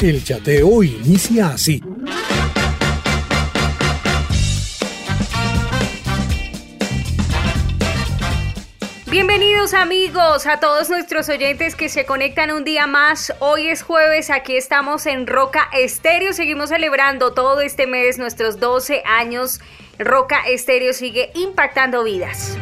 El chateo inicia así. Bienvenidos amigos a todos nuestros oyentes que se conectan un día más. Hoy es jueves, aquí estamos en Roca Estéreo. Seguimos celebrando todo este mes nuestros 12 años. Roca Estéreo sigue impactando vidas.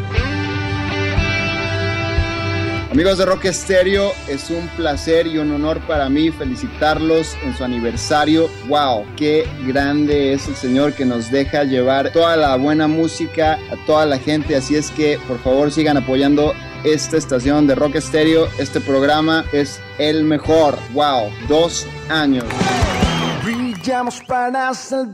Amigos de Rock Stereo, es un placer y un honor para mí felicitarlos en su aniversario. ¡Wow! ¡Qué grande es el Señor que nos deja llevar toda la buena música a toda la gente! Así es que, por favor, sigan apoyando esta estación de Rock Stereo. Este programa es el mejor. ¡Wow! Dos años para Sé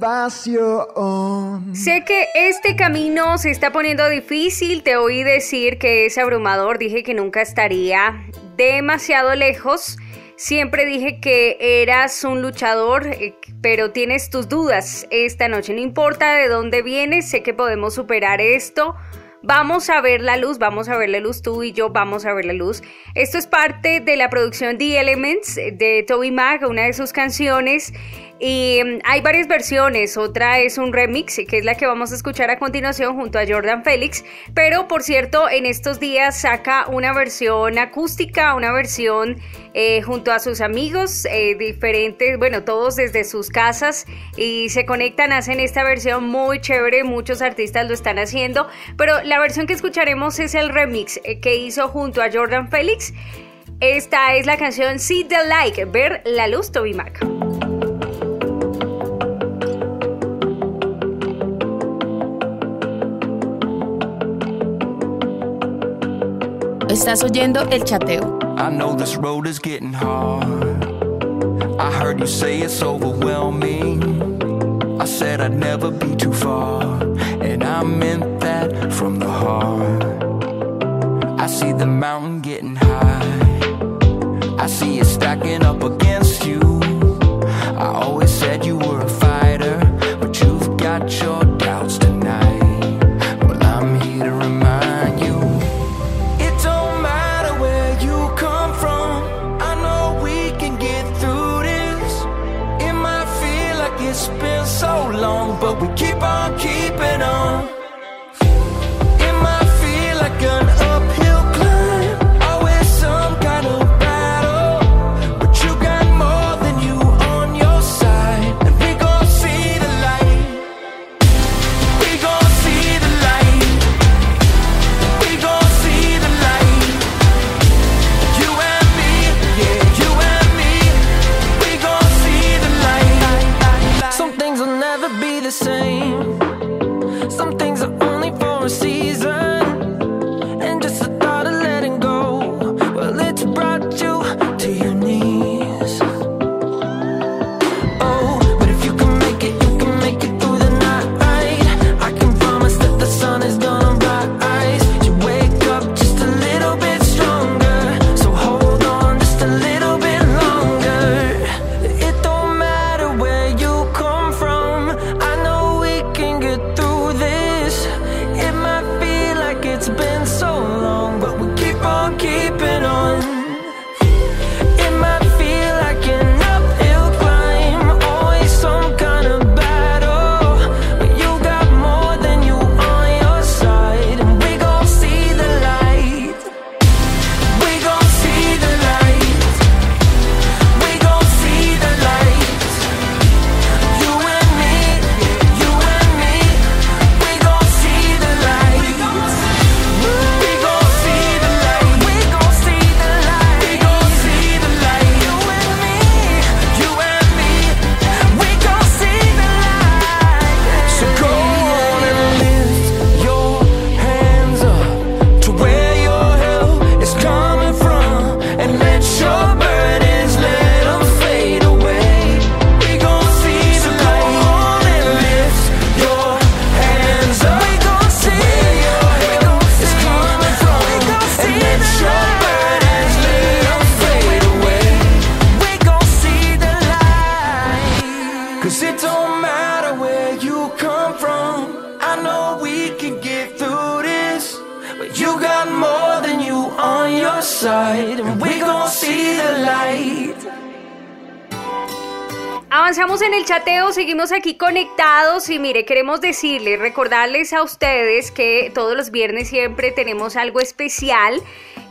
que este camino se está poniendo difícil. Te oí decir que es abrumador. Dije que nunca estaría demasiado lejos. Siempre dije que eras un luchador, eh, pero tienes tus dudas esta noche. No importa de dónde vienes, sé que podemos superar esto. Vamos a ver la luz, vamos a ver la luz, tú y yo vamos a ver la luz. Esto es parte de la producción The Elements de Toby Mag, una de sus canciones. Y mm, hay varias versiones, otra es un remix, que es la que vamos a escuchar a continuación junto a Jordan Félix, pero por cierto, en estos días saca una versión acústica, una versión eh, junto a sus amigos, eh, diferentes, bueno, todos desde sus casas. Y se conectan, hacen esta versión muy chévere, muchos artistas lo están haciendo, pero la versión que escucharemos es el remix eh, que hizo junto a Jordan Félix. Esta es la canción See the Like, ver la luz, Toby Mac. Estás oyendo el chateo. I know this road is getting hard. I heard you say it's overwhelming. I said I'd never be too far, and I meant that from the heart. I see the mountain getting high. I see it stacking up against Avanzamos en el chateo, seguimos aquí conectados y mire, queremos decirles, recordarles a ustedes que todos los viernes siempre tenemos algo especial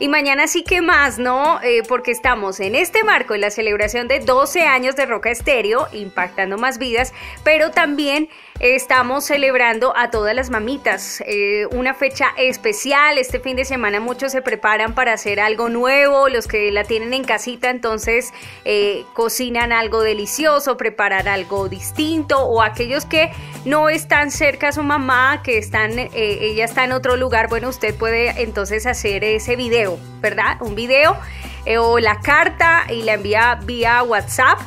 y mañana sí que más, ¿no? Eh, porque estamos en este marco, en la celebración de 12 años de Roca Estéreo, impactando más vidas, pero también estamos celebrando a todas las mamitas. Eh, una fecha especial. Este fin de semana muchos se preparan para hacer algo nuevo. Los que la tienen en casita, entonces eh, cocinan algo delicioso, preparar algo distinto. O aquellos que no están cerca a su mamá, que están, ella está en otro lugar. Bueno, usted puede entonces hacer ese video, ¿verdad? Un video o la carta y la envía vía WhatsApp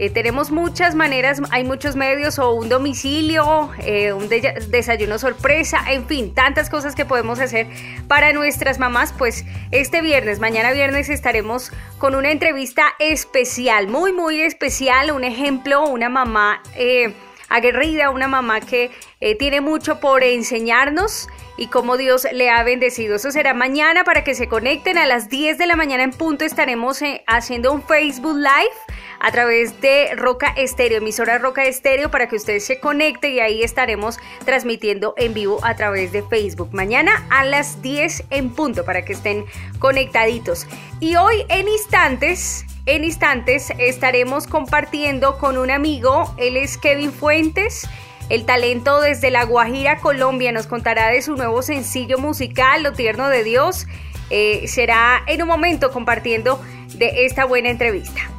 eh, tenemos muchas maneras, hay muchos medios o un domicilio, eh, un desayuno sorpresa, en fin, tantas cosas que podemos hacer para nuestras mamás. Pues este viernes, mañana viernes estaremos con una entrevista especial, muy, muy especial, un ejemplo, una mamá eh, aguerrida, una mamá que tiene mucho por enseñarnos y cómo Dios le ha bendecido. Eso será mañana para que se conecten a las 10 de la mañana en punto. Estaremos haciendo un Facebook Live a través de Roca Estéreo, emisora Roca Estéreo, para que ustedes se conecten y ahí estaremos transmitiendo en vivo a través de Facebook. Mañana a las 10 en punto para que estén conectaditos. Y hoy en instantes en instantes estaremos compartiendo con un amigo, él es Kevin Fuentes. El talento desde La Guajira, Colombia, nos contará de su nuevo sencillo musical, Lo Tierno de Dios. Eh, será en un momento compartiendo de esta buena entrevista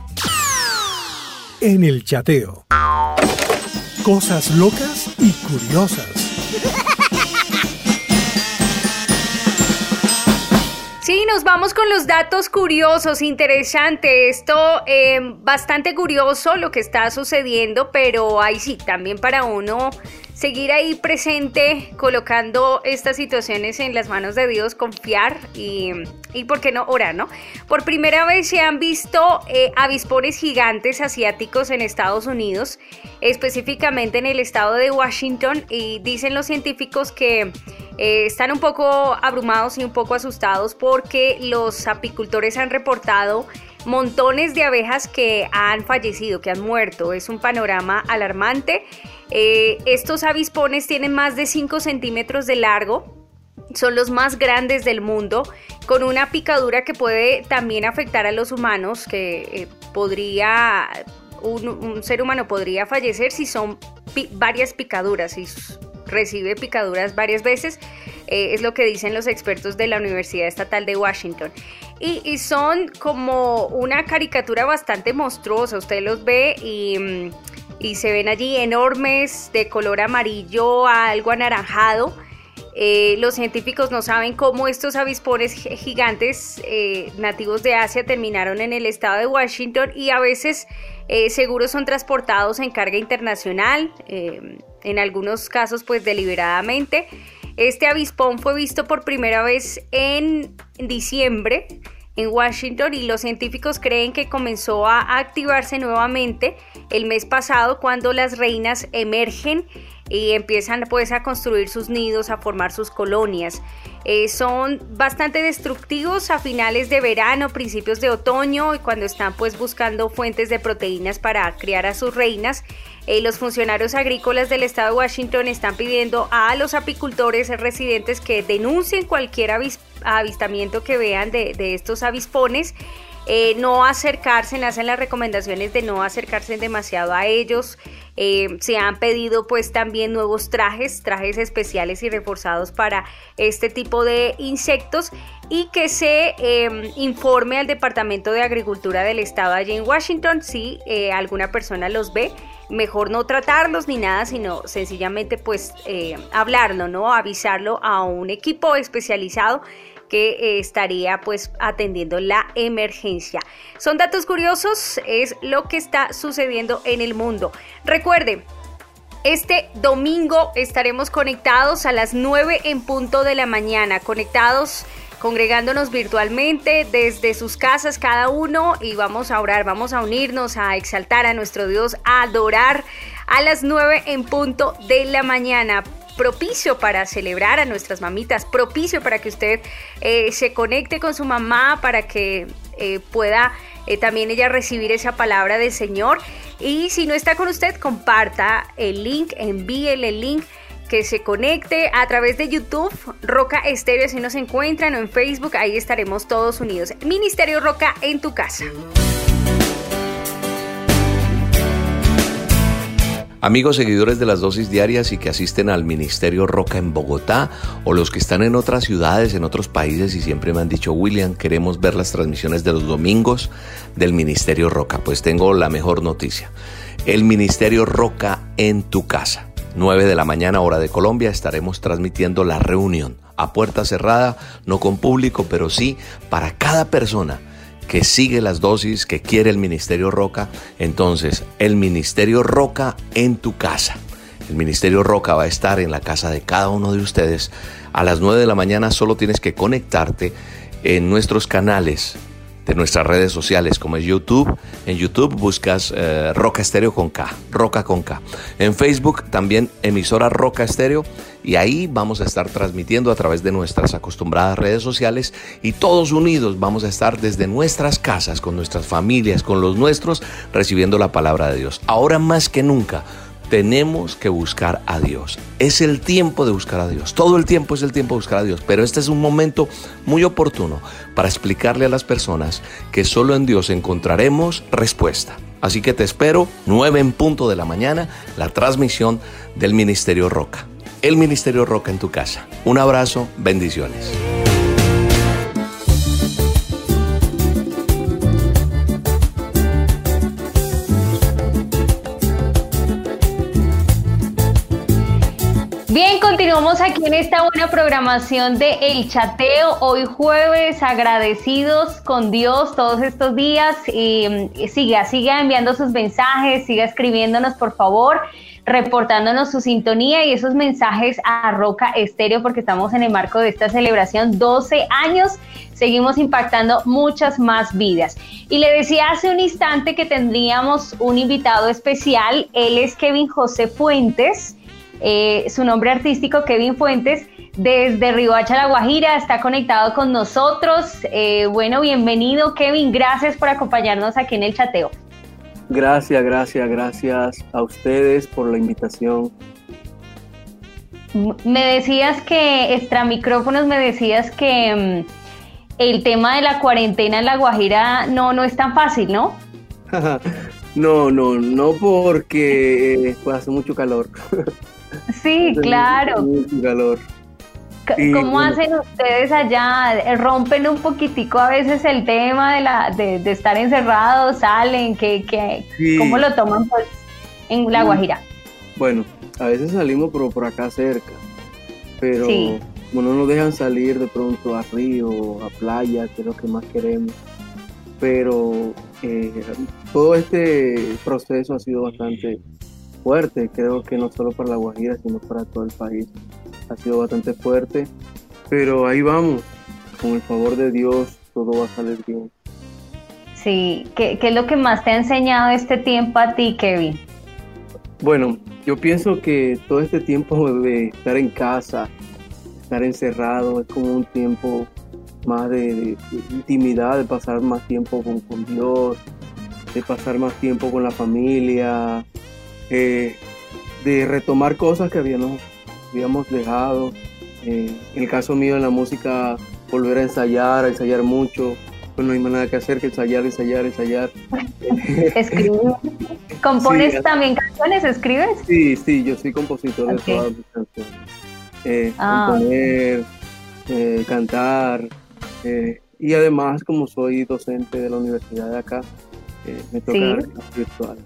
en el chateo. Cosas locas y curiosas. Sí, nos vamos con los datos curiosos, interesante. Esto eh, bastante curioso lo que está sucediendo, pero ahí sí, también para uno seguir ahí presente, colocando estas situaciones en las manos de Dios, confiar y, y ¿por qué no orar, no? Por primera vez se han visto eh, avispones gigantes asiáticos en Estados Unidos, específicamente en el estado de Washington, y dicen los científicos que eh, están un poco abrumados y un poco asustados porque los apicultores han reportado montones de abejas que han fallecido, que han muerto. Es un panorama alarmante. Eh, estos avispones tienen más de 5 centímetros de largo, son los más grandes del mundo, con una picadura que puede también afectar a los humanos, que eh, podría, un, ser humano podría fallecer si son varias picaduras, si recibe picaduras varias veces, eh, es lo que dicen los expertos de la Universidad Estatal de Washington. Y, son como una caricatura bastante monstruosa, usted los ve y... Mm, y se ven allí enormes de color amarillo a algo anaranjado. Eh, los científicos no saben cómo estos avispones gigantes eh, nativos de Asia terminaron en el estado de Washington y a veces eh, seguros son transportados en carga internacional, en algunos casos pues deliberadamente. Este avispón fue visto por primera vez en diciembre en Washington y los científicos creen que comenzó a activarse nuevamente el mes pasado cuando las reinas emergen y empiezan pues a construir sus nidos, a formar sus colonias. Eh, son bastante destructivos a finales de verano, principios de otoño y cuando están pues buscando fuentes de proteínas para criar a sus reinas. Eh, los funcionarios agrícolas del estado de Washington están pidiendo a los apicultores residentes que denuncien cualquier avistamiento que vean de, de estos avispones eh, no acercarse, hacen las recomendaciones de no acercarse demasiado a ellos. Eh, se han pedido pues también nuevos trajes, trajes especiales y reforzados para este tipo de insectos y que se em, informe al Departamento de Agricultura del Estado allí en Washington si eh, alguna persona los ve. Mejor no tratarlos ni nada, sino sencillamente pues hablarlo, ¿no? Avisarlo a un equipo especializado que eh, estaría pues atendiendo la emergencia. Son datos curiosos, es lo que está sucediendo en el mundo. Recuerde, este domingo estaremos conectados a las 9 en punto de la mañana, conectados congregándonos virtualmente desde sus casas cada uno y vamos a orar, vamos a unirnos, a exaltar a nuestro Dios, a adorar a las 9 en punto de la mañana. Propicio para celebrar a nuestras mamitas, propicio para que usted eh, se conecte con su mamá, para que eh, pueda eh, también ella recibir esa palabra del Señor. Y si no está con usted, comparta el link, envíele el link que se conecte a través de YouTube, Roca Estéreo, si nos encuentran, o en Facebook, ahí estaremos todos unidos. Ministerio Roca en tu casa. Amigos seguidores de las dosis diarias y que asisten al Ministerio Roca en Bogotá o los que están en otras ciudades, en otros países y siempre me han dicho, William, queremos ver las transmisiones de los domingos del Ministerio Roca. Pues tengo la mejor noticia. El Ministerio Roca en tu casa. 9 de la mañana hora de Colombia estaremos transmitiendo la reunión a puerta cerrada, no con público, pero sí para cada persona que sigue las dosis, que quiere el Ministerio Roca, entonces el Ministerio Roca en tu casa. El Ministerio Roca va a estar en la casa de cada uno de ustedes. A las 9 de la mañana solo tienes que conectarte en nuestros canales de nuestras redes sociales como es YouTube. En YouTube buscas eh, Roca Estéreo con K, Roca con K. En Facebook también emisora Roca Estéreo y ahí vamos a estar transmitiendo a través de nuestras acostumbradas redes sociales y todos unidos vamos a estar desde nuestras casas, con nuestras familias, con los nuestros, recibiendo la palabra de Dios. Ahora más que nunca tenemos que buscar a Dios. Es el tiempo de buscar a Dios. Todo el tiempo es el tiempo de buscar a Dios. Pero este es un momento muy oportuno para explicarle a las personas que solo en Dios encontraremos respuesta. Así que te espero 9 en punto de la mañana, la transmisión del Ministerio Roca. El Ministerio Roca en tu casa. Un abrazo, bendiciones. Continuamos aquí en esta buena programación de El Chateo. Hoy jueves, agradecidos con Dios todos estos días. Y, siga, siga enviando sus mensajes, siga escribiéndonos, por favor, reportándonos su sintonía y esos mensajes a Roca Estéreo, porque estamos en el marco de esta celebración 12 años. Seguimos impactando muchas más vidas. Y le decía hace un instante que tendríamos un invitado especial. Él es Kevin José Fuentes. Eh, su nombre artístico, Kevin Fuentes, desde Riohacha, La Guajira, está conectado con nosotros. Eh, bueno, bienvenido, Kevin. Gracias por acompañarnos aquí en el chateo. Gracias, gracias, gracias a ustedes por la invitación. Me decías que, extra micrófonos, me decías que mm, el tema de la cuarentena en La Guajira no, no es tan fácil, ¿no? no, no, no porque eh, hace mucho calor. Sí, claro. calor. ¿Cómo hacen ustedes allá? ¿Rompen un poquitico a veces el tema de, la, de, estar encerrados? ¿Salen? ¿Qué, qué, ¿Cómo lo toman pues, en La Guajira? Bueno, a veces salimos por, por acá cerca, pero como no nos dejan salir de pronto a río, a playa, que es lo que más queremos. Pero eh, todo este proceso ha sido bastante fuerte, creo que no solo para La Guajira, sino para todo el país. Ha sido bastante fuerte, pero ahí vamos, con el favor de Dios todo va a salir bien. Sí, ¿qué, es lo que más te ha enseñado este tiempo a ti, Kevin? Bueno, yo pienso que todo este tiempo de estar en casa, estar encerrado, es como un tiempo más de, intimidad, de pasar más tiempo con, con Dios, de pasar más tiempo con la familia, eh, de retomar cosas que habíamos, habíamos dejado. Eh, en el caso mío en la música, volver a ensayar, a ensayar mucho. Pues no hay más nada que hacer que ensayar, ensayar, ensayar. ¿Escribes? ¿Compones también canciones? ¿Escribes? Sí, sí, yo soy compositor de todas mis canciones. Eh, ah, componer, cantar. y además, como soy docente de la universidad de acá, me toca ¿Sí? virtuales.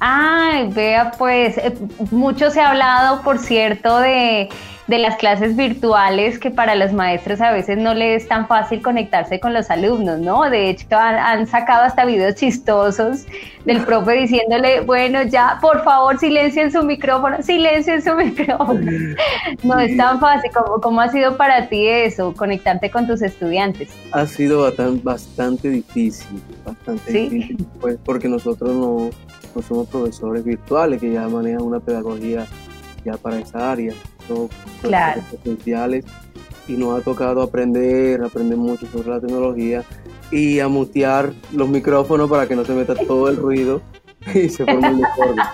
Ay, vea, pues eh, mucho se ha hablado, por cierto, de, las clases virtuales que para los maestros a veces no les es tan fácil conectarse con los alumnos, ¿no? De hecho, han, sacado hasta videos chistosos del profe diciéndole, bueno, ya, por favor, silencien su micrófono, silencien su micrófono. No es tan fácil. ¿Cómo, cómo ha sido para ti eso, conectarte con tus estudiantes? Ha sido bastante, bastante difícil, bastante difícil, pues porque nosotros no somos profesores virtuales que ya manejan una pedagogía ya para esa área, no Claro. potenciales y nos ha tocado aprender, aprender mucho sobre la tecnología y a mutear los micrófonos para que no se meta todo el ruido y se forme el desorden.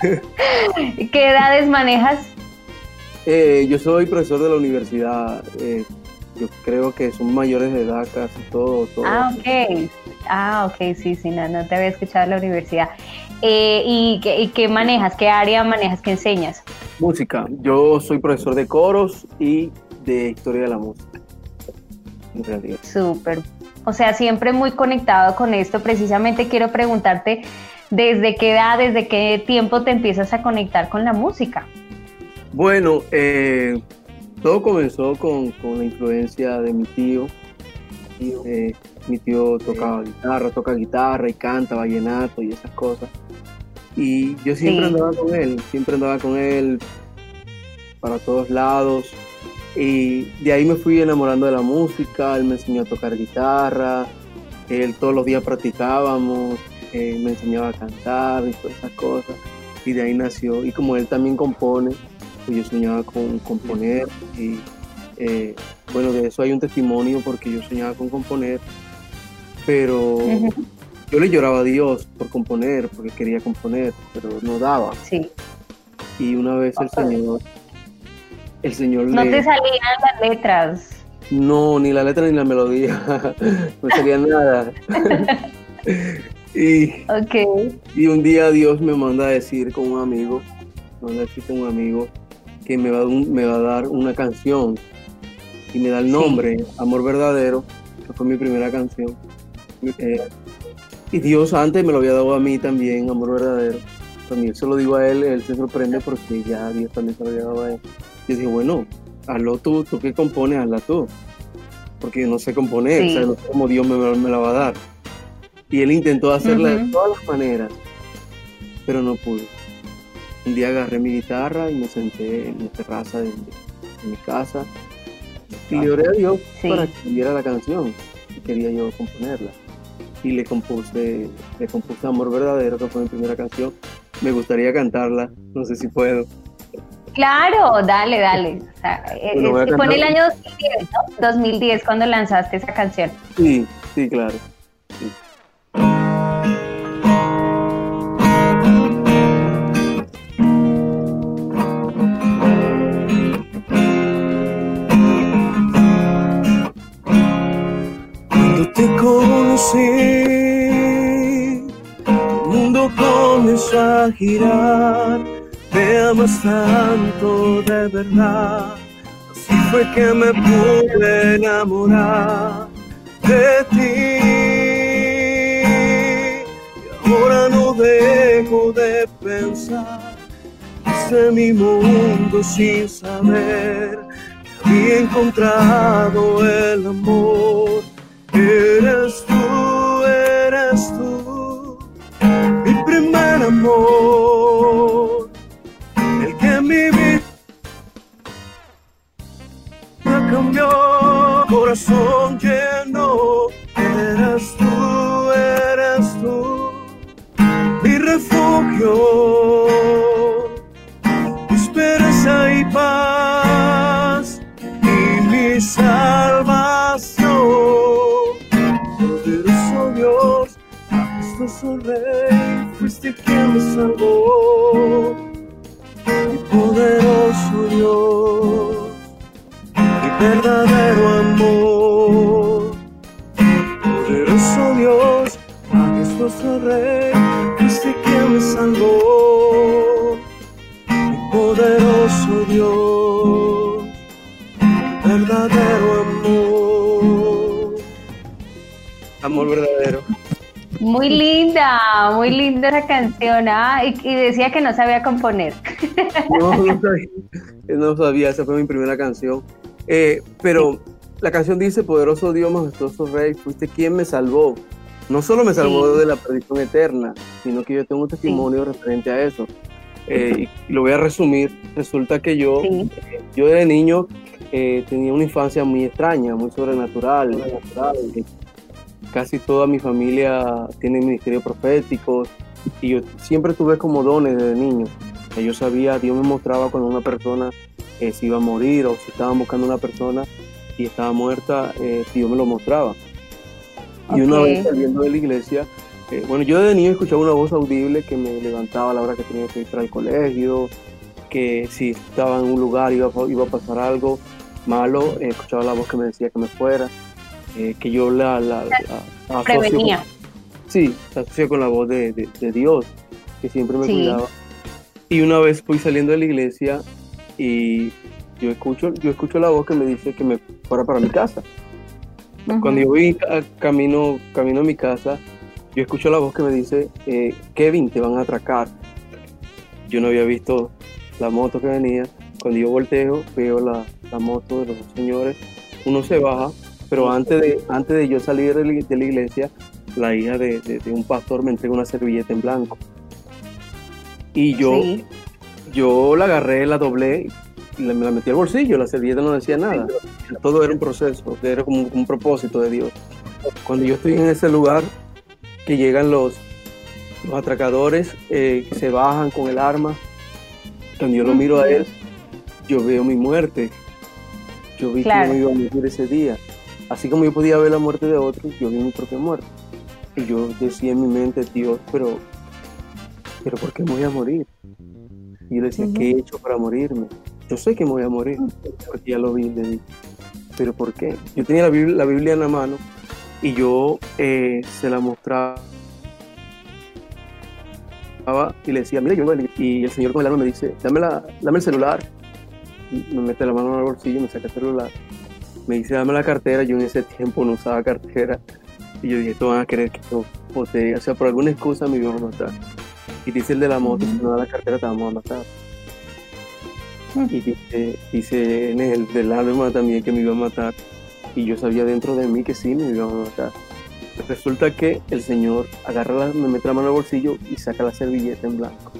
¿Qué edades manejas? Eh, yo soy profesor de la universidad, eh, yo creo que son mayores de edad casi todos. todos. Ah, ok. Ah, ok, sí, sí, no, no te había escuchado en la universidad. Eh, ¿y, qué, y qué manejas? ¿Qué área manejas? ¿Qué enseñas? Música, yo soy profesor de coros y de historia de la música. En realidad. Súper. O sea, siempre muy conectado con esto. Precisamente quiero preguntarte, ¿desde qué edad, desde qué tiempo te empiezas a conectar con la música? Bueno, eh, todo comenzó con, con la influencia de mi tío. Eh, mi tío tocaba guitarra, toca guitarra y canta vallenato y esas cosas. Y yo siempre Sí. andaba con él, siempre andaba con él para todos lados. Y de ahí me fui enamorando de la música, él me enseñó a tocar guitarra, él todos los días practicábamos, eh, me enseñaba a cantar y todas esas cosas. Y de ahí nació. Y como él también compone, pues yo soñaba con componer. Y eh, bueno, de eso hay un testimonio porque yo soñaba con componer. Pero. Yo le lloraba a Dios por componer, porque quería componer, pero no daba. Sí. Y una vez el Señor, el Señor No le... te salían las letras. No, ni la letra ni la melodía. no salía nada. y, Ok. y un día Dios me manda a decir con un amigo, me manda a decir con un amigo que me va, a dar un- me va a dar una canción y me da el nombre, Amor Verdadero, que fue mi primera canción. Eh, y Dios antes me lo había dado a mí también, Amor Verdadero. También se lo digo a él, él se sorprende porque ya Dios también se lo había dado a él. Y dije, bueno, hazlo tú, tú que compones, hazla tú. Porque no sé componer, Sí. o sea, no sé cómo Dios me, me la va a dar. Y él intentó hacerla de todas las maneras, pero no pudo. Un día agarré mi guitarra y me senté en la terraza de, de mi casa y le oré a Dios Sí. para que diera la canción y quería yo componerla. Y le compuse, le compuse Amor Verdadero, que fue mi primera canción. Me gustaría cantarla, no sé si puedo. Claro, dale, dale. O sea, eh, Bueno, eh, fue en el año 2010, ¿no? 2010 cuando lanzaste esa canción. Sí, sí, claro. sí. Cuando comenzó a girar. Me amas tanto de verdad. Así fue que me pude enamorar de ti. Y ahora no dejo de pensar. Hice mi mundo sin saber que había encontrado el amor. Esa canción. Ah, y, y decía que no sabía componer. No, no sabía, no sabía, esa fue mi primera canción. Eh, pero la canción dice, poderoso Dios, majestuoso Rey, fuiste quien me salvó. No solo me salvó Sí. de la perdición eterna, sino que yo tengo un testimonio referente a eso. Eh, y lo voy a resumir. Resulta que yo, Sí. yo de niño eh, tenía una infancia muy extraña, muy sobrenatural. Eh, Casi toda mi familia tiene ministerio profético y yo siempre tuve como dones desde niño. yo sabía, Dios me mostraba cuando una persona eh, se iba a morir o si estaban buscando una persona y estaba muerta, eh, Dios me lo mostraba. Y una vez saliendo de la iglesia, eh, bueno, yo de niño escuchaba una voz audible que me levantaba a la hora que tenía que ir para el colegio, que si estaba en un lugar iba, iba a pasar algo malo, eh, escuchaba la voz que me decía que me fuera, eh, que yo la, la, la- la asocio Prevenía. con- sí, la asocio con la voz de, de- de Dios, que siempre me Sí. cuidaba. Y una vez fui saliendo de la iglesia y yo escucho, yo escucho la voz que me dice que me fuera para mi casa. Cuando yo voy ca- camino, camino a mi casa, yo escucho la voz que me dice, eh, Kevin, te van a atracar. Yo no había visto la moto que venía. Cuando yo volteo, veo la, la moto de los señores. Uno se baja, pero antes de, antes de yo salir de la iglesia, la hija de, de- de un pastor me entrega una servilleta en blanco. Y yo, Sí. yo la agarré, la doblé y la- me la metí al bolsillo. La servilleta no decía nada. Todo era un proceso, era como un, un propósito de Dios. Cuando yo estoy en ese lugar, que llegan los, los atracadores, eh, que se bajan con el arma, cuando yo lo miro a él, yo veo mi muerte. Yo vi Claro. que me iba a morir ese día. Así como yo podía ver la muerte de otros, yo vi mi propia muerte. Y yo decía en mi mente, Dios, pero, pero ¿por qué me voy a morir? Y yo decía, ¿qué he hecho para morirme? Yo sé que me voy a morir, porque ya lo vi, le dije. ¿Pero por qué? Yo tenía la Biblia, la Biblia en la mano y yo eh, se la mostraba y le decía, mira, yo de la iglesia". y el señor con el arma me dice, dame, la, dame el celular. Y me mete la mano en el bolsillo, me saca el celular. Me dice, dame la cartera. Yo en ese tiempo no usaba cartera. Y yo dije, tú van a querer que yo botee. O sea, por alguna excusa me iban a matar. Y dice el de la moto, si no da la cartera te vamos a matar. Y dice, dice en el del alma también que me iba a matar. Y yo sabía dentro de mí que sí me iban a matar. Resulta que el Señor agarra la, me mete la mano al bolsillo y saca la servilleta en blanco.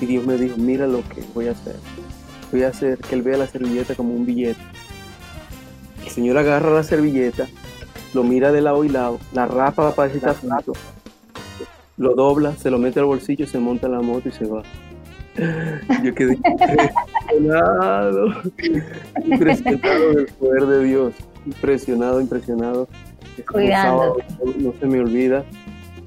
Y Dios me dijo, mira lo que voy a hacer. Voy a hacer que él vea la servilleta como un billete. El Señor agarra la servilleta, lo mira de lado y lado, la rapa para que está lo dobla, se lo mete al bolsillo, se monta en la moto y se va. Yo quedé impresionado, impresionado del poder de Dios, impresionado, impresionado. Sábado, no se me olvida.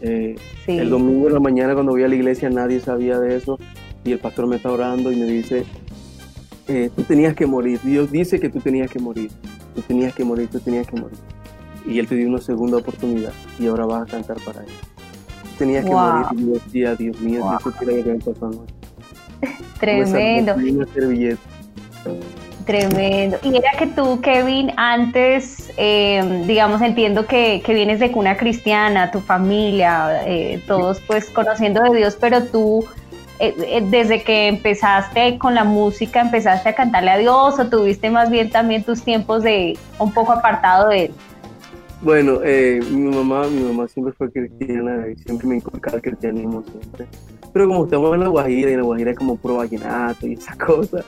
Eh, Sí. el domingo en la mañana cuando voy a la iglesia nadie sabía de eso y el pastor me está orando y me dice, eh, tú tenías que morir, Dios dice que tú tenías que morir, tú tenías que morir, tú tenías que morir. Y él te dio una segunda oportunidad y ahora vas a cantar para él. Tenías que morir y yo decía, Dios mío, Wow. si lo que me pasó anoche. Tremendo. Servilleta. Tremendo. Y era que tú, Kevin, antes, eh, digamos, entiendo que, que vienes de cuna cristiana, tu familia, eh, todos pues conociendo de Dios, pero tú, eh, eh, desde que empezaste con la música, empezaste a cantarle a Dios o tuviste más bien también tus tiempos de un poco apartado de él. Bueno, eh, mi mamá, mi mamá siempre fue cristiana y siempre me inculcaba el cristianismo siempre. Pero como estamos en la Guajira y en la Guajira es como puro vallenato y esas cosas.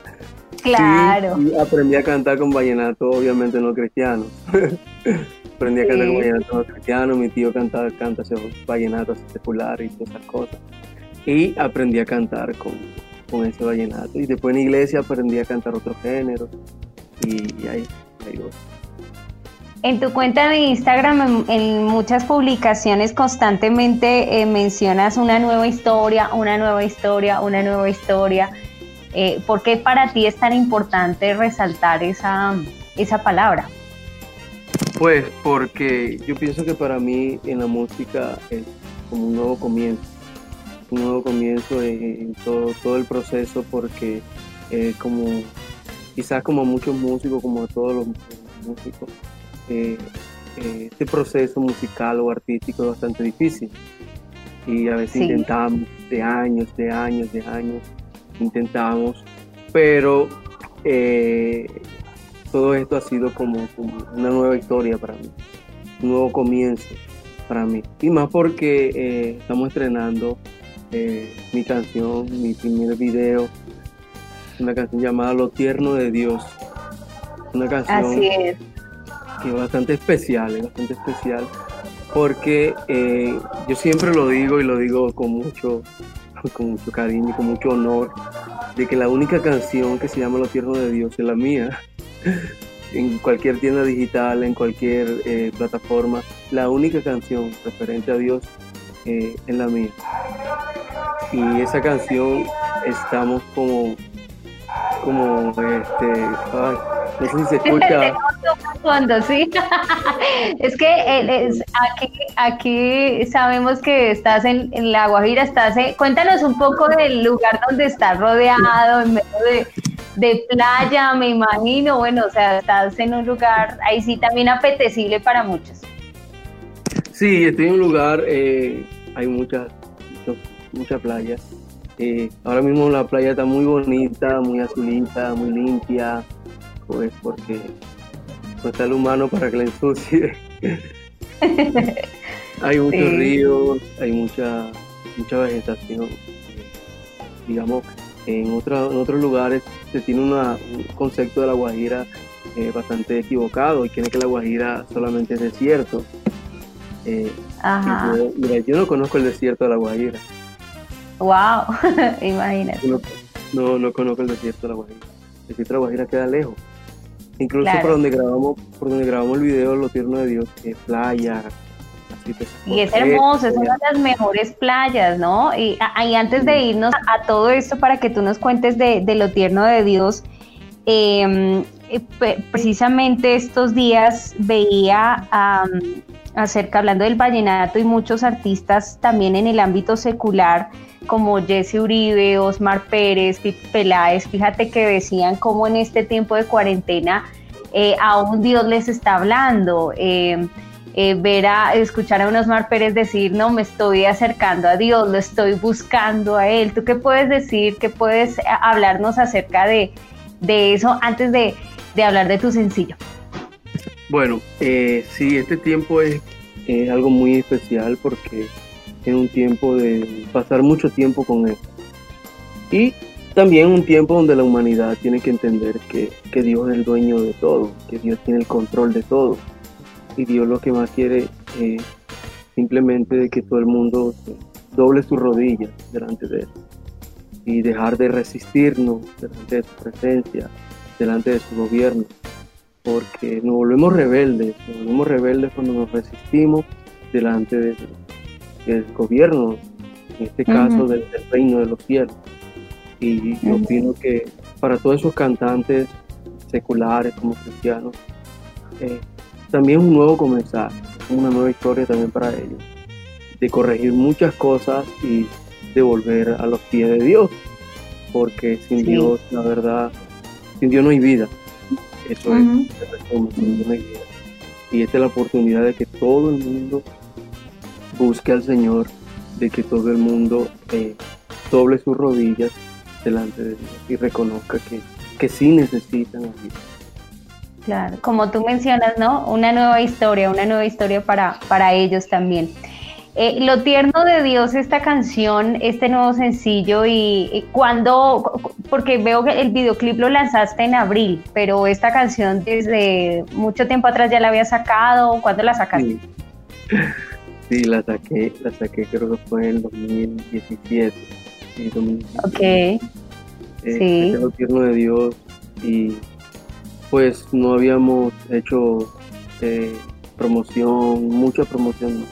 Claro. Y aprendí a cantar con vallenato, obviamente no cristiano. aprendí a cantar con vallenato no cristiano, mi tío cantaba, canta ese vallenato secular y todas esas cosas. Y aprendí a cantar con, con ese vallenato. Y después en iglesia aprendí a cantar otros géneros. Y, y ahí, ahí voy. En tu cuenta de Instagram, en, muchas publicaciones constantemente eh, mencionas una nueva historia, una nueva historia, una nueva historia. Eh, ¿Por qué para ti es tan importante resaltar esa, esa palabra? Pues porque yo pienso que para mí en la música es como un nuevo comienzo, un nuevo comienzo en, en todo, todo el proceso porque eh, como quizás como muchos músicos, como todos los músicos, eh, este proceso musical o artístico es bastante difícil y a veces Sí. intentamos de años, de años, de años, intentamos, pero eh, todo esto ha sido como, como una nueva historia para mí, un nuevo comienzo para mí. Y más porque eh, estamos estrenando eh, mi canción, mi primer video, una canción llamada Lo Tierno de Dios. Una canción Así es. Que es bastante especial, es bastante especial, porque eh, yo siempre lo digo y lo digo con mucho, con mucho cariño y con mucho honor, de que la única canción que se llama Lo Tierno de Dios es la mía. en cualquier tienda digital, en cualquier eh, plataforma, la única canción referente a Dios eh, es la mía. Y esa canción estamos como, como, este, ay, no sé si se escucha. Fondo, sí. es que es, aquí, aquí sabemos que estás en, La Guajira, estás cuéntanos un poco del lugar donde estás rodeado, en medio de, de playa, me imagino, bueno, o sea, estás en un lugar ahí sí también apetecible para muchos. Sí, estoy en un lugar, eh, hay muchas, muchas playas. Eh, ahora mismo la playa está muy bonita, muy azulita, muy limpia, pues porque no está el humano para que la ensucie. hay muchos ríos, hay mucha, mucha vegetación. Digamos, en, en otros lugares se tiene un concepto de la Guajira eh, bastante equivocado y tiene que la Guajira solamente es desierto. Eh, yo, mira, yo no conozco el desierto de la Guajira. Wow, imagínate. No, no, conozco el desierto de la Guajira. El desierto de la Guajira queda lejos. Incluso por donde grabamos, por donde grabamos el video Lo Tierno de Dios, que es playa, y es hermoso, es una de las mejores playas, ¿no? Y, antes de irnos a todo esto para que tú nos cuentes de, lo tierno de Dios, eh, precisamente estos días veía acerca, hablando del vallenato y muchos artistas también en el ámbito secular, como Jesse Uribe, Osmar Pérez, Pipe Peláez, fíjate que decían cómo en este tiempo de cuarentena eh, aún Dios les está hablando. Eh, eh, ver a, escuchar a unos Mar Pérez decir, no, me estoy acercando a Dios, lo estoy buscando a Él. ¿Tú qué puedes decir? ¿Qué puedes eh, hablarnos acerca de, eso antes de, hablar de tu sencillo? Bueno, eh, sí, este tiempo es, algo muy especial porque es un tiempo de pasar mucho tiempo con Él. Y también un tiempo donde la humanidad tiene que entender que, Dios es el dueño de todo, que Dios tiene el control de todo y Dios lo que más quiere es simplemente de que todo el mundo doble sus rodillas delante de Él y dejar de resistirnos delante de su presencia, delante de su gobierno, porque nos volvemos rebeldes, nos volvemos rebeldes cuando nos resistimos delante de, del gobierno, en este caso del, reino de los cielos. Y yo opino que para todos esos cantantes seculares como cristianos, eh, también es un nuevo comenzar, una nueva historia también para ellos, de corregir muchas cosas y de volver a los pies de Dios, porque sin Dios, la verdad, sin Dios no hay vida. Eso es, sin Dios no hay vida. Y esta es la oportunidad de que todo el mundo busque al Señor, de que todo el mundo eh, doble sus rodillas delante de Dios y reconozca que, que sí necesitan a Dios. Claro, como tú mencionas, ¿no? Una nueva historia, una nueva historia para, para ellos también. Eh, lo tierno de Dios, esta canción, este nuevo sencillo, y, cuando, porque veo que el videoclip lo lanzaste en abril, pero esta canción desde mucho tiempo atrás ya la había sacado, ¿cuándo la sacaste? Sí, la saqué, la saqué creo que fue en 2017. Ok. Eh, sí. Lo tierno de Dios y pues no habíamos hecho eh, promoción, mucha promoción.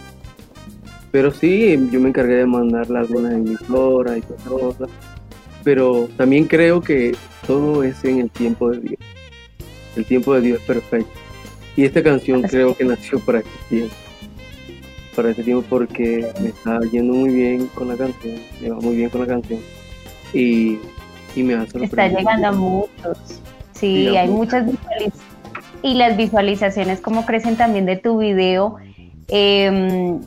Pero sí, yo me encargué de mandarle algunas emisoras y todas cosas. Pero también creo que todo es en el tiempo de Dios. El tiempo de Dios es perfecto. Y esta canción creo que nació para este tiempo. Para este tiempo porque me está yendo muy bien con la canción, me va muy bien con la canción. Y, y me hace Está llegando a muchos. Sí, hay muchas visualizaciones. Y las visualizaciones, como crecen también de tu video. Em,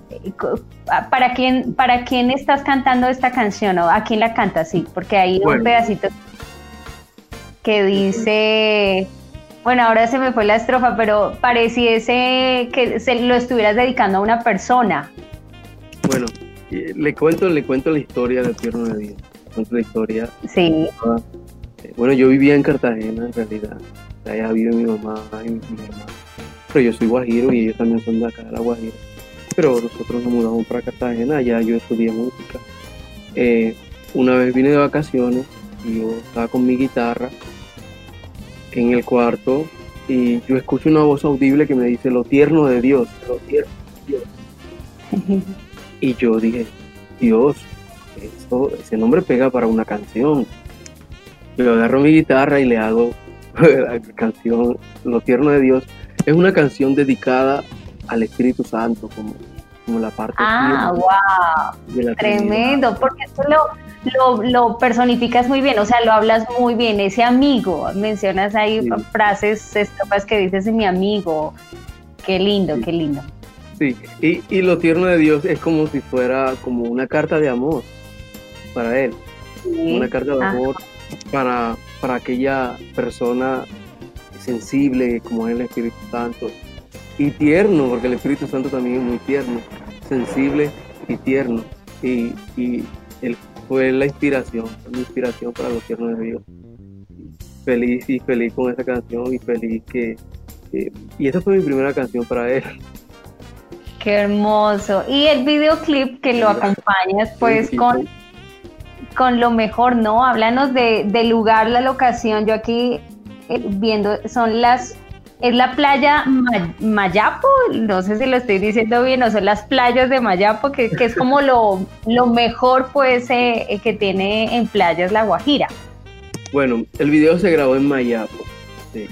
¿para, quién, ¿Para quién estás cantando esta canción o a quién la cantas? Sí, porque hay un pedacito que dice, bueno, ahora se me fue la estrofa, pero pareciese que se lo estuvieras dedicando a una persona. Bueno, le cuento, le cuento la historia de Tierno de Dios. Cuento la historia. Sí. Bueno, yo vivía en Cartagena en realidad. Allá vive mi mamá y mi, hermano. Pero yo soy guajiro y ellos también son de acá de la Guajira. Pero nosotros nos mudamos para Cartagena, allá yo estudié música. Eh, una vez vine de vacaciones y yo estaba con mi guitarra en el cuarto y yo escucho una voz audible que me dice lo tierno de Dios, lo tierno de Dios. y yo dije, Dios, eso, ese nombre pega para una canción. Yo agarro mi guitarra y le hago la canción Lo tierno de Dios. Es una canción dedicada al Espíritu Santo, como, como la parte Ah, wow. de la Tremendo, porque esto lo, lo, lo personificas muy bien, o sea, lo hablas muy bien, ese amigo, mencionas ahí Sí. frases, estrofas que dices mi amigo, qué lindo, Sí. qué lindo. Sí, y, y lo tierno de Dios es como si fuera como una carta de amor para Él, Sí. una carta de amor para, para aquella persona sensible como es el Espíritu Santo y tierno, porque el Espíritu Santo también es muy tierno, sensible y tierno. Y, y Él fue la inspiración, la inspiración para lo tierno de Dios. Feliz y feliz con esa canción y feliz que... que- y esa fue mi primera canción para Él. Qué hermoso. Y el videoclip que lo acompañas pues Sí, con, sí. con lo mejor, ¿no? Háblanos de, del lugar, la locación. Yo aquí viendo, son las, es la playa Ma- Mayapo, no sé si lo estoy diciendo bien, o son las playas de Mayapo, que, que es como lo, lo mejor pues eh, eh, que tiene en playas La Guajira. Bueno, el video se grabó en Mayapo. sí.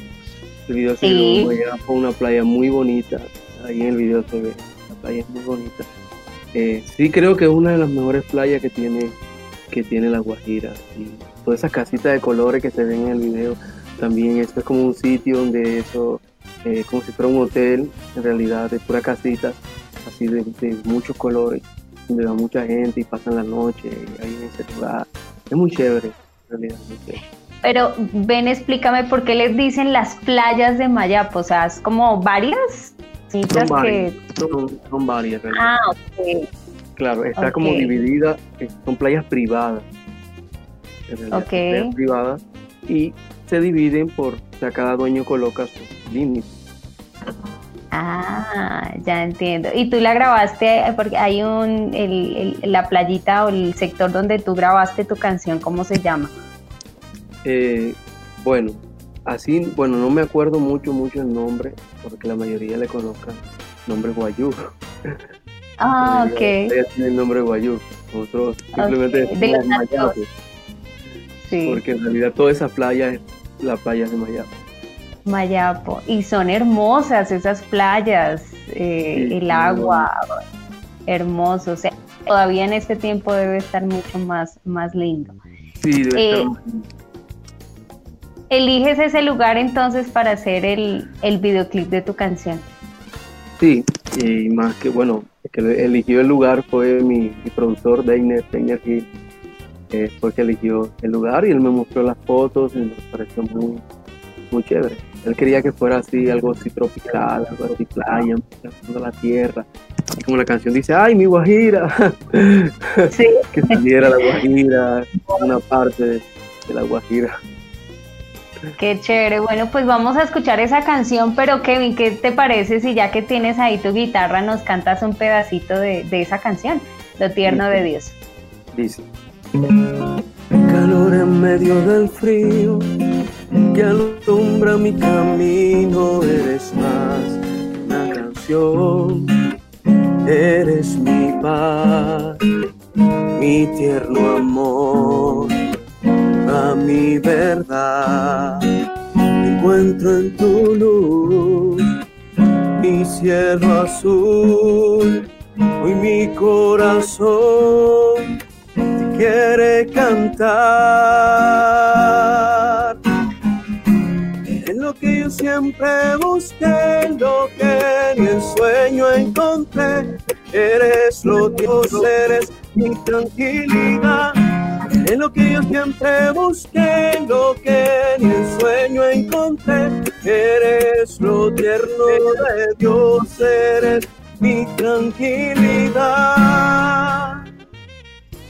El video se Sí. grabó en Mayapo, una playa muy bonita. Ahí en el video se ve, la playa es muy bonita. Eh, sí creo que es una de las mejores playas que tiene, que tiene La Guajira. Y todas esas casitas de colores que se ven en el video, también esto es como un sitio donde eso, eh, como si fuera un hotel, en realidad, de pura casitas, así de, de muchos colores, donde va mucha gente y pasan la noche ahí en ese lugar. Es muy chévere, en realidad. muy chévere. Pero ven, explícame por qué les dicen las playas de Mayapo, o sea, es como varias Son citas que... varias, son, son varias, en realidad. Ah, ok. Claro, está como dividida, eh, son playas privadas. en realidad, son Ok. playas privadas y se dividen por, o sea, cada dueño coloca sus límites. Ah, ya entiendo. Y tú la grabaste, eh, porque hay un, el, el- la playita o el sector donde tú grabaste tu canción, ¿cómo se llama? Eh, bueno, así, bueno, no me acuerdo mucho, mucho el nombre, porque la mayoría le conozcan nombre Guayú. Ah, ok. El nombre Guayú. Nosotros simplemente Ok, de decimos. Mayapo, Sí, porque en realidad toda esa playa es la playa de Mayapo. Mayapo. Y son hermosas esas playas, eh, Sí, el agua, hermoso. O sea, todavía en este tiempo debe estar mucho más, más lindo. Sí, debe Eh, estar- Eliges ese lugar entonces para hacer el, el videoclip de tu canción. Sí, y más que, bueno, el que eligió el lugar fue mi, mi productor, Deiner, Deiner Gil, eh, fue que eligió el lugar y él me mostró las fotos y me pareció muy, muy chévere. Él quería que fuera así, algo así tropical, algo así playa, toda la tierra. Y como la canción dice, ¡ay, mi Guajira! Sí. que saliera la Guajira, una parte de, de la Guajira. Qué chévere. Bueno, pues vamos a escuchar esa canción, pero Kevin, ¿qué te parece si ya que tienes ahí tu guitarra nos cantas un pedacito de, de esa canción, Lo tierno de Dios? Dice. Calor en medio del frío que alumbra mi camino, eres más una canción, eres mi paz, mi tierno amor, a mi verdad. Encuentro en tu luz mi cielo azul, hoy mi corazón quiere cantar. Es lo que yo siempre busqué, lo que en sueño encontré. Eres lo que vos eres, mi tranquilidad. Es lo que yo siempre busqué, lo que en sueño encontré. Eres lo tierno de Dios, eres mi tranquilidad.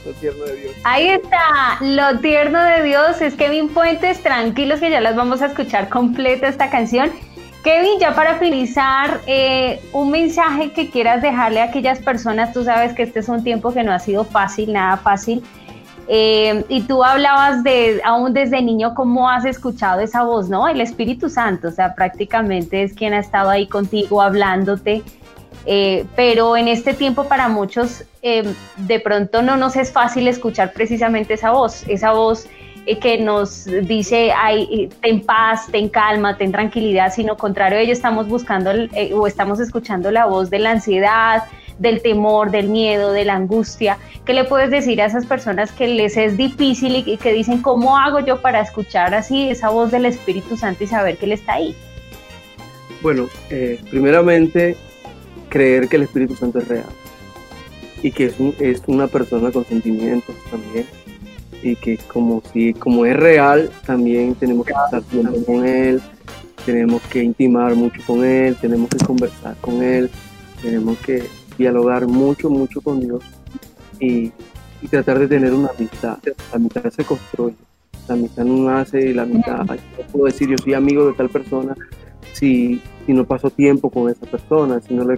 Lo tierno de Dios. Ahí está, Lo tierno de Dios es Kevin Puentes, tranquilos que ya las vamos a escuchar completa esta canción. Kevin, ya para finalizar, eh, un mensaje que quieras dejarle a aquellas personas, tú sabes que este es un tiempo que no ha sido fácil, nada fácil. Eh, y tú hablabas de, aún desde niño, cómo has escuchado esa voz, ¿no? El Espíritu Santo, o sea, prácticamente es quien ha estado ahí contigo hablándote. Eh, pero en este tiempo para muchos eh, de pronto no nos es fácil escuchar precisamente esa voz, esa voz que nos dice, ay, ten paz, ten calma, ten tranquilidad, sino contrario a ello estamos buscando o estamos escuchando la voz de la ansiedad, del temor, del miedo, de la angustia. ¿Qué le puedes decir a esas personas que les es difícil y que dicen, ¿cómo hago yo para escuchar así esa voz del Espíritu Santo y saber que Él está ahí? Bueno, eh, primeramente, creer que el Espíritu Santo es real y que es, es una persona con sentimientos también y que como si como es real también tenemos que estar tiempo con él tenemos que intimar mucho con él tenemos que conversar con él tenemos que dialogar mucho, mucho con Dios y, tratar de tener una amistad. La amistad se construye, la amistad no nace y la amistad, no puedo decir yo soy amigo de tal persona si, si no paso tiempo con esa persona, si no le,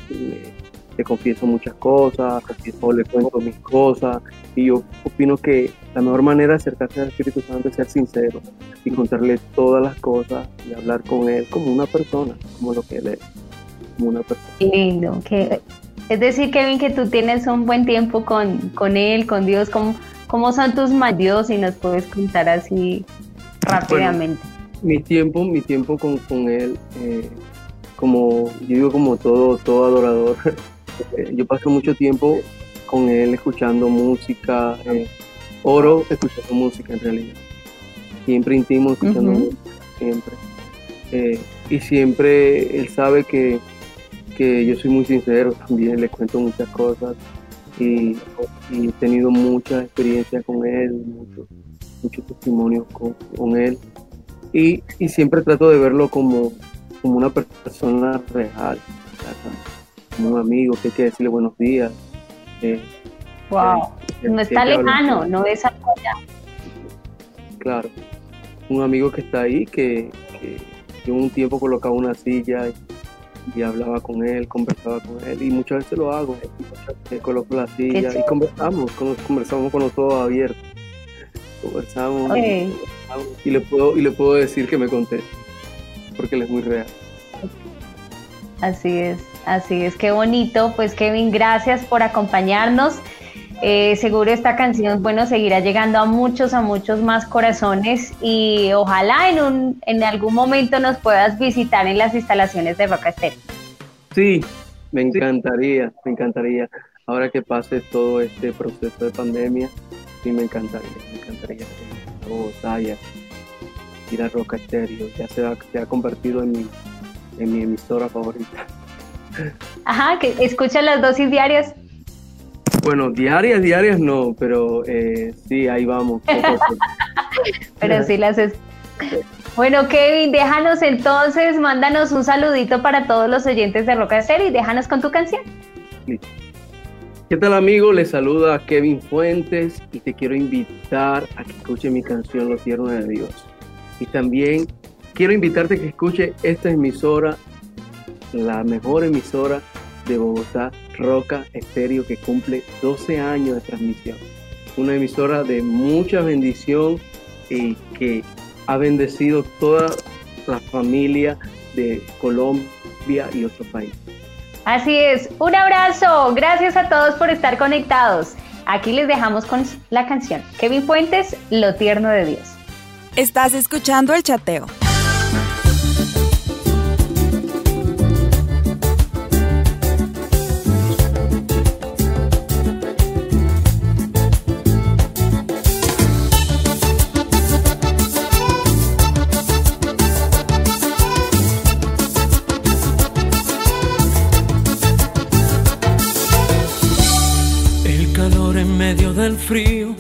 le, confieso muchas cosas o le cuento mis cosas. Y yo opino que la mejor manera de acercarse al Espíritu Santo es ser sincero y contarle todas las cosas y hablar con Él como una persona, como lo que Él es, como una persona. Lindo, que es decir, Kevin, que tú tienes un buen tiempo con, con Él, con Dios. ¿Cómo, cómo son tus Dios? Y nos puedes contar así rápidamente. Mi tiempo, mi tiempo con, con Él, eh, como yo digo, como todo, todo adorador, eh, yo paso mucho tiempo con Él escuchando música, eh, oro escuchando música en realidad. Siempre intimo escuchando música, siempre. y siempre Él sabe que que yo soy muy sincero también, le cuento muchas cosas y, he tenido mucha experiencia con él, muchos mucho testimonios con, él y, siempre trato de verlo como, como una persona real, como un amigo que hay que decirle buenos días. wow, eh, no está lejano, no es algo allá. Claro, un amigo que está ahí, que, que yo un tiempo colocaba una silla y y hablaba con él, conversaba con él y muchas veces lo hago, eh, coloco la silla y conversamos, conversamos con los ojos abiertos, conversamos, y le puedo y le puedo decir que me conté porque él es muy real. Así es, así es, qué bonito, pues Kevin, gracias por acompañarnos. Eh, seguro esta canción, bueno, seguirá llegando a muchos, a muchos más corazones y ojalá en, un, en algún momento nos puedas visitar en las instalaciones de Roca Sí, me encantaría, me encantaría. Ahora que pase todo este proceso de pandemia, sí me encantaría, me encantaría ir a Bogotá y ir a Roca Estéreo. Ya se ha, se ha convertido en mi, en mi emisora favorita. Ajá, que escucha las dosis diarias. Bueno, diarias, diarias no, pero eh, sí, ahí vamos. pero sí las es... Bueno, Kevin, déjanos entonces, mándanos un saludito para todos los oyentes de Roca Serie y déjanos con tu canción. ¿Qué tal amigo? Les saluda Kevin Fuentes y te quiero invitar a que escuche mi canción Lo Tierno de Dios. Y también quiero invitarte a que escuche esta emisora, la mejor emisora de Bogotá, Roca Estéreo, que cumple 12 años de transmisión. Una emisora de mucha bendición y que ha bendecido toda la familia de Colombia y otros países. Así es, un abrazo, gracias a todos por estar conectados. Aquí les dejamos con la canción Kevin Fuentes, Lo Tierno de Dios. Estás escuchando el chateo. Frío,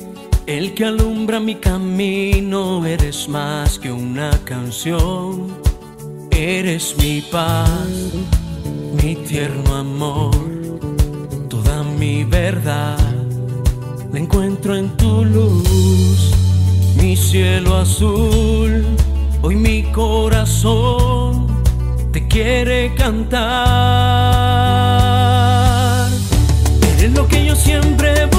el que alumbra mi camino, eres más que una canción, eres mi paz, mi tierno amor, toda mi verdad, la encuentro en tu luz, mi cielo azul, hoy mi corazón te quiere cantar, eres lo que yo siempre